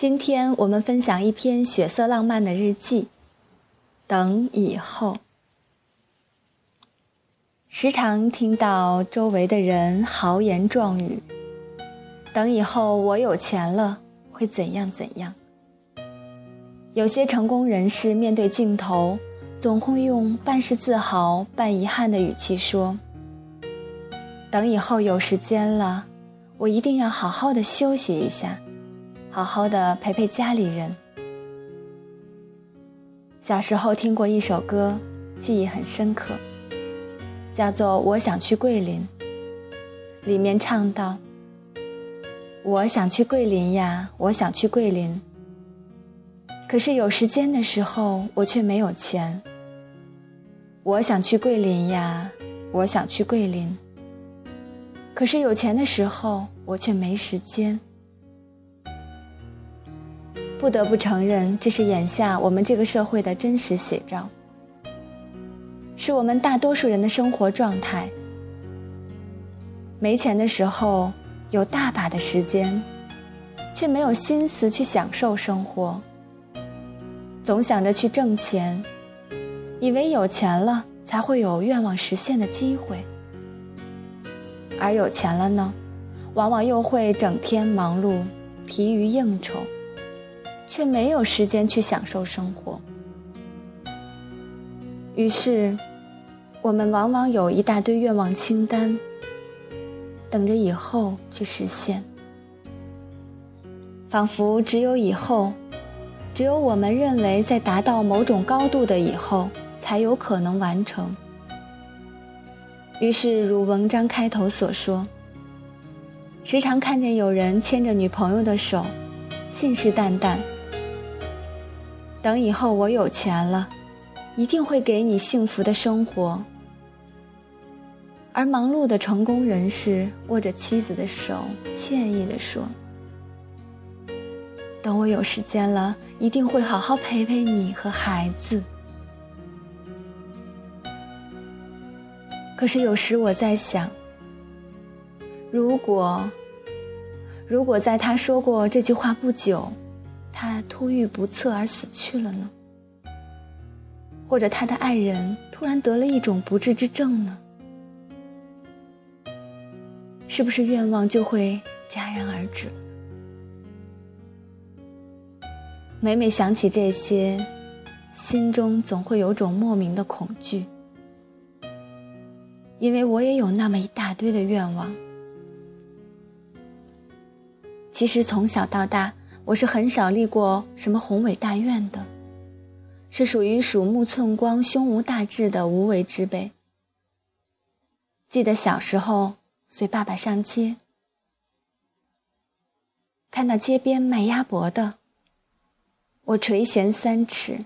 今天我们分享一篇血色浪漫的日记。等以后，时常听到周围的人豪言壮语。等以后我有钱了，会怎样怎样？有些成功人士面对镜头，总会用半是自豪、半遗憾的语气说：“等以后有时间了，我一定要好好的休息一下。”好好的陪陪家里人。小时候听过一首歌，记忆很深刻，叫做《我想去桂林》。里面唱道：“我想去桂林呀，我想去桂林。可是有时间的时候，我却没有钱。我想去桂林呀，我想去桂林。可是有钱的时候，我却没时间。”不得不承认，这是眼下我们这个社会的真实写照，是我们大多数人的生活状态。没钱的时候，有大把的时间，却没有心思去享受生活，总想着去挣钱，以为有钱了才会有愿望实现的机会，而有钱了呢，往往又会整天忙碌，疲于应酬。却没有时间去享受生活，于是，我们往往有一大堆愿望清单，等着以后去实现。仿佛只有以后，只有我们认为在达到某种高度的以后，才有可能完成。于是，如文章开头所说，时常看见有人牵着女朋友的手，信誓旦旦。等以后我有钱了，一定会给你幸福的生活。而忙碌的成功人士握着妻子的手，歉意地说：“等我有时间了，一定会好好陪陪你和孩子。”可是有时我在想，如果，如果在他说过这句话不久。他突遇不测而死去了呢？或者他的爱人突然得了一种不治之症呢？是不是愿望就会戛然而止？每每想起这些，心中总会有种莫名的恐惧，因为我也有那么一大堆的愿望。其实从小到大。我是很少立过什么宏伟大愿的，是属于鼠目寸光、胸无大志的无为之辈。记得小时候随爸爸上街，看到街边卖鸭脖的，我垂涎三尺，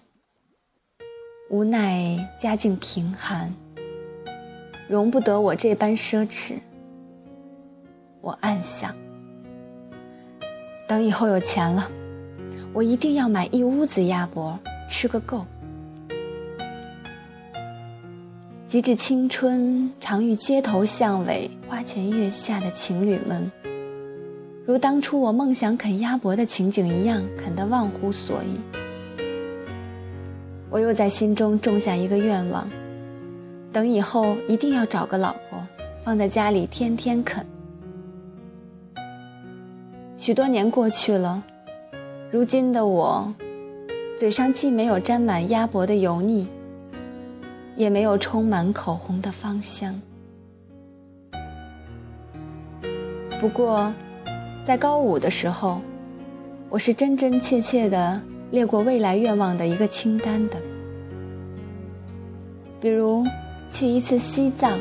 无奈家境贫寒，容不得我这般奢侈。我暗想。等以后有钱了，我一定要买一屋子鸭脖，吃个够。及至青春，常遇街头巷尾、花前月下的情侣们，如当初我梦想啃鸭脖的情景一样，啃得忘乎所以。我又在心中种下一个愿望：等以后一定要找个老婆，放在家里天天啃。许多年过去了，如今的我，嘴上既没有沾满鸭脖的油腻，也没有充满口红的芳香。不过，在高五的时候，我是真真切切的列过未来愿望的一个清单的，比如去一次西藏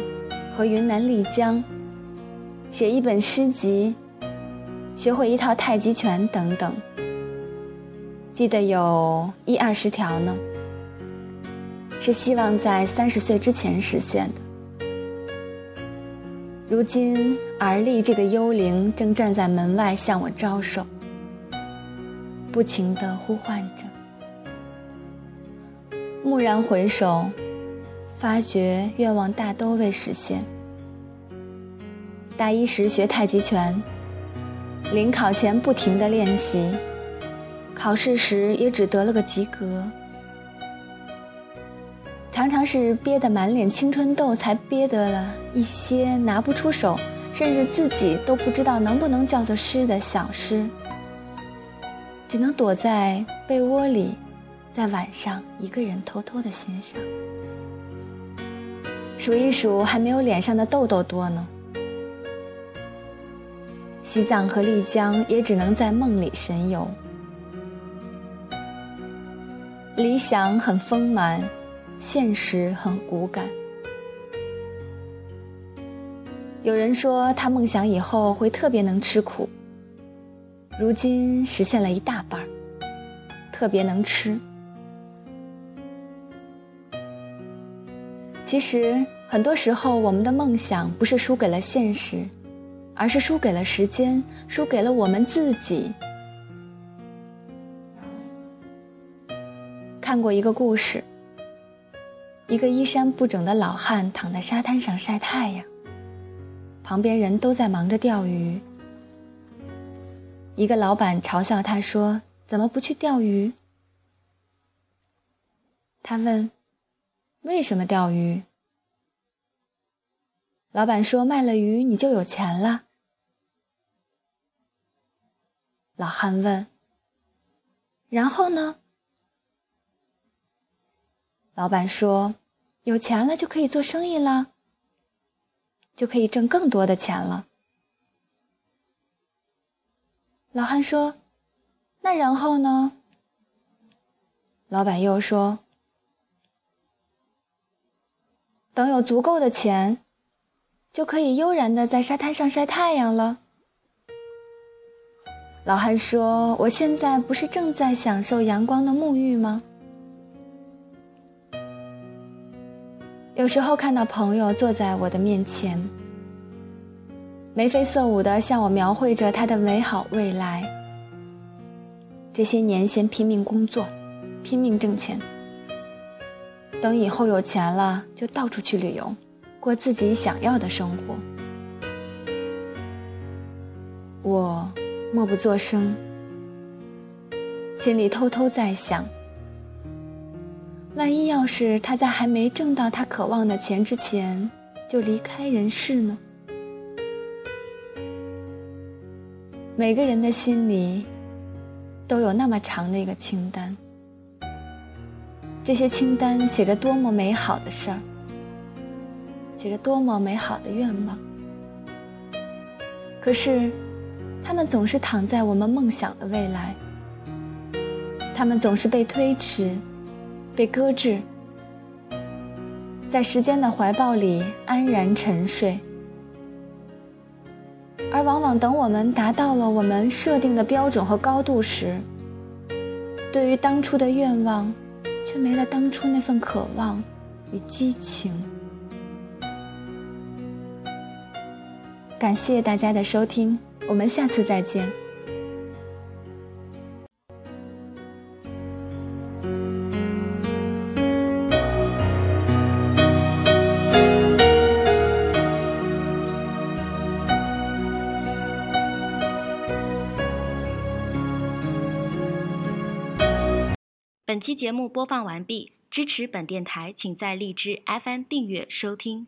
和云南丽江，写一本诗集。学会一套太极拳等等，记得有一二十条呢，是希望在三十岁之前实现的。如今，而立这个幽灵正站在门外向我招手，不停地呼唤着。蓦然回首，发觉愿望大都未实现。大一时学太极拳。临考前不停的练习，考试时也只得了个及格。常常是憋得满脸青春痘，才憋得了一些拿不出手，甚至自己都不知道能不能叫做诗的小诗，只能躲在被窝里，在晚上一个人偷偷的欣赏。数一数，还没有脸上的痘痘多呢。西藏和丽江也只能在梦里神游，理想很丰满。现实很骨感。有人说他梦想以后会特别能吃苦，如今实现了一大半，特别能吃。其实很多时候，我们的梦想不是输给了现实，而是输给了时间，输给了我们自己。看过一个故事。一个衣衫不整的老汉躺在沙滩上晒太阳，旁边人都在忙着钓鱼。一个老板嘲笑他说：“怎么不去钓鱼？”他问：“为什么钓鱼？”老板说：“卖了鱼你就有钱了。”老汉问：“然后呢？”老板说：“有钱了就可以做生意了，就可以挣更多的钱了。”老汉说：“那然后呢？”老板又说：“等有足够的钱，就可以悠然的在沙滩上晒太阳了。”老汉说：“我现在不是正在享受阳光的沐浴吗？”有时候看到朋友坐在我的面前，眉飞色舞的向我描绘着他的美好未来。这些年先拼命工作，拼命挣钱，等以后有钱了就到处去旅游，过自己想要的生活。我默不作声，心里偷偷在想。万一要是他在还没挣到他渴望的钱之前就离开人世呢？每个人的心里都有那么长的一个清单，这些清单写着多么美好的事儿，写着多么美好的愿望。可是，他们总是躺在我们梦想的未来，他们总是被推迟。被搁置，在时间的怀抱里安然沉睡，而往往等我们达到了我们设定的标准和高度时，对于当初的愿望，却没了当初那份渴望与激情。感谢大家的收听，我们下次再见。本期节目播放完毕，支持本电台，请在荔枝 FM 订阅收听。